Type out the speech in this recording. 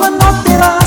but not that I